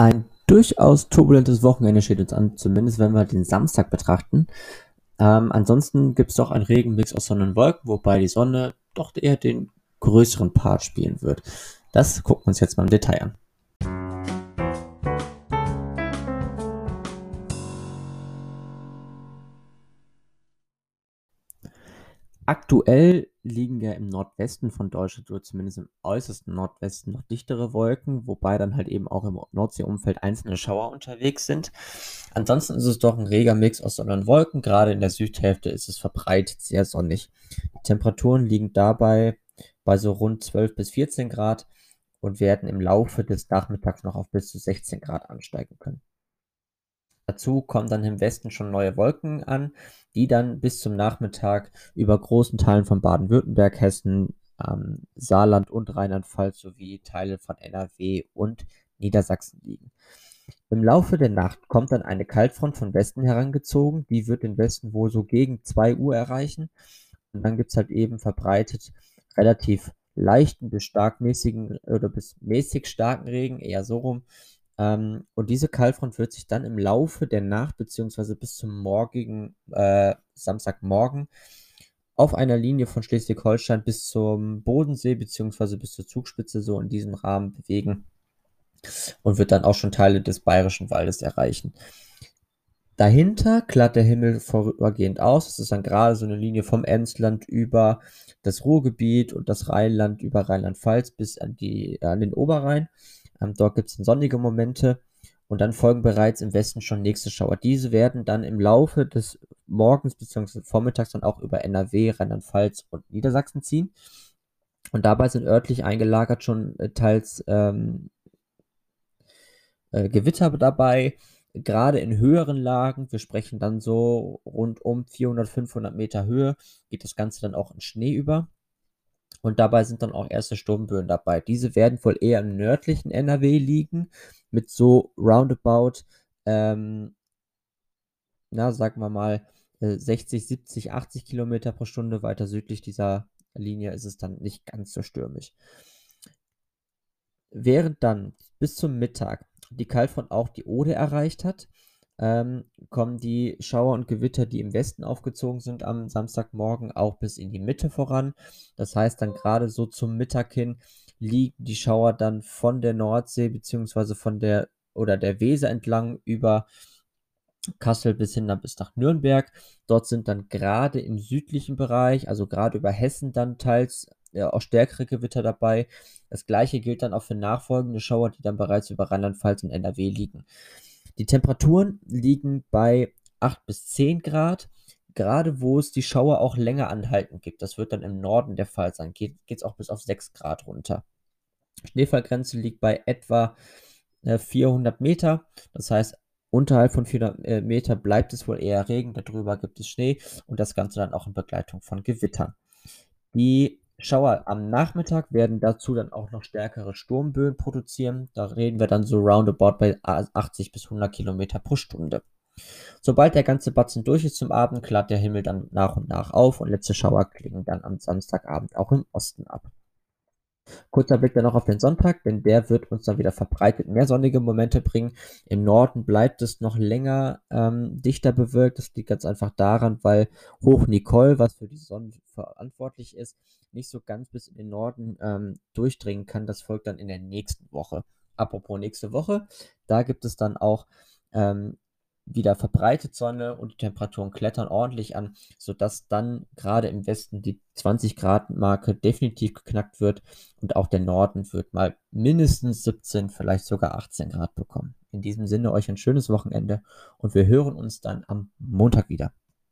Ein durchaus turbulentes Wochenende steht uns an, zumindest wenn wir den Samstag betrachten. Ähm, ansonsten gibt es doch einen Regenmix aus Sonne und Wolken, wobei die Sonne doch eher den größeren Part spielen wird. Das gucken wir uns jetzt mal im Detail an. Aktuell liegen ja im Nordwesten von Deutschland oder zumindest im äußersten Nordwesten noch dichtere Wolken, wobei dann halt eben auch im Nordseeumfeld einzelne Schauer unterwegs sind. Ansonsten ist es doch ein reger Mix aus Sonne und Wolken. Gerade in der Südhälfte ist es verbreitet sehr sonnig. Die Temperaturen liegen dabei bei so rund 12 bis 14 Grad und werden im Laufe des Nachmittags noch auf bis zu 16 Grad ansteigen können. Dazu kommen dann im Westen schon neue Wolken an, die dann bis zum Nachmittag über großen Teilen von Baden-Württemberg, Hessen, ähm, Saarland und Rheinland-Pfalz sowie Teile von NRW und Niedersachsen liegen. Im Laufe der Nacht kommt dann eine Kaltfront von Westen herangezogen, die wird den Westen wohl so gegen 2 Uhr erreichen. Und dann gibt es halt eben verbreitet relativ leichten bis starkmäßigen oder bis mäßig starken Regen, eher so rum, ähm, und diese Kaltfront wird sich dann im Laufe der Nacht beziehungsweise bis zum morgigen äh, Samstagmorgen auf einer Linie von Schleswig-Holstein bis zum Bodensee beziehungsweise bis zur Zugspitze so in diesem Rahmen bewegen und wird dann auch schon Teile des Bayerischen Waldes erreichen. Dahinter klart der Himmel vorübergehend aus. Das ist dann gerade so eine Linie vom Emsland über das Ruhrgebiet und das Rheinland über Rheinland-Pfalz bis an, die, an den Oberrhein. Ähm, dort gibt es sonnige Momente und dann folgen bereits im Westen schon nächste Schauer. Diese werden dann im Laufe des Morgens bzw. Vormittags dann auch über NRW, Rheinland-Pfalz und Niedersachsen ziehen. Und dabei sind örtlich eingelagert schon äh, teils ähm, äh, Gewitter dabei, gerade in höheren Lagen. Wir sprechen dann so rund um 400, 500 Meter Höhe, geht das Ganze dann auch in Schnee über. Und dabei sind dann auch erste Sturmböen dabei. Diese werden wohl eher im nördlichen NRW liegen, mit so roundabout, ähm, na, sagen wir mal, 60, 70, 80 Kilometer pro Stunde. Weiter südlich dieser Linie ist es dann nicht ganz so stürmisch. Während dann bis zum Mittag die Kaltfront auch die Ode erreicht hat, ähm, kommen die Schauer und Gewitter, die im Westen aufgezogen sind, am Samstagmorgen auch bis in die Mitte voran. Das heißt, dann gerade so zum Mittag hin liegen die Schauer dann von der Nordsee beziehungsweise von der oder der Weser entlang über Kassel bis hin dann bis nach Nürnberg. Dort sind dann gerade im südlichen Bereich, also gerade über Hessen dann teils ja, auch stärkere Gewitter dabei. Das gleiche gilt dann auch für nachfolgende Schauer, die dann bereits über Rheinland-Pfalz und NRW liegen. Die Temperaturen liegen bei 8 bis 10 Grad, gerade wo es die Schauer auch länger anhalten gibt. Das wird dann im Norden der Fall sein. Geht es auch bis auf 6 Grad runter. Schneefallgrenze liegt bei etwa 400 äh, Meter. Das heißt, unterhalb von 400 äh, Meter bleibt es wohl eher Regen, darüber gibt es Schnee und das Ganze dann auch in Begleitung von Gewittern. Die Schauer am Nachmittag werden dazu dann auch noch stärkere Sturmböen produzieren. Da reden wir dann so roundabout bei 80 bis 100 Kilometer pro Stunde. Sobald der ganze Batzen durch ist zum Abend, klart der Himmel dann nach und nach auf und letzte Schauer klingen dann am Samstagabend auch im Osten ab. Kurzer Blick dann noch auf den Sonntag, denn der wird uns dann wieder verbreitet mehr sonnige Momente bringen. Im Norden bleibt es noch länger ähm, dichter bewölkt. Das liegt ganz einfach daran, weil Hoch Nicole, was für die Sonne verantwortlich ist, nicht so ganz bis in den Norden ähm, durchdringen kann. Das folgt dann in der nächsten Woche. Apropos nächste Woche, da gibt es dann auch ähm, wieder verbreitet Sonne und die Temperaturen klettern ordentlich an, sodass dann gerade im Westen die 20 Grad Marke definitiv geknackt wird und auch der Norden wird mal mindestens 17, vielleicht sogar 18 Grad bekommen. In diesem Sinne euch ein schönes Wochenende und wir hören uns dann am Montag wieder.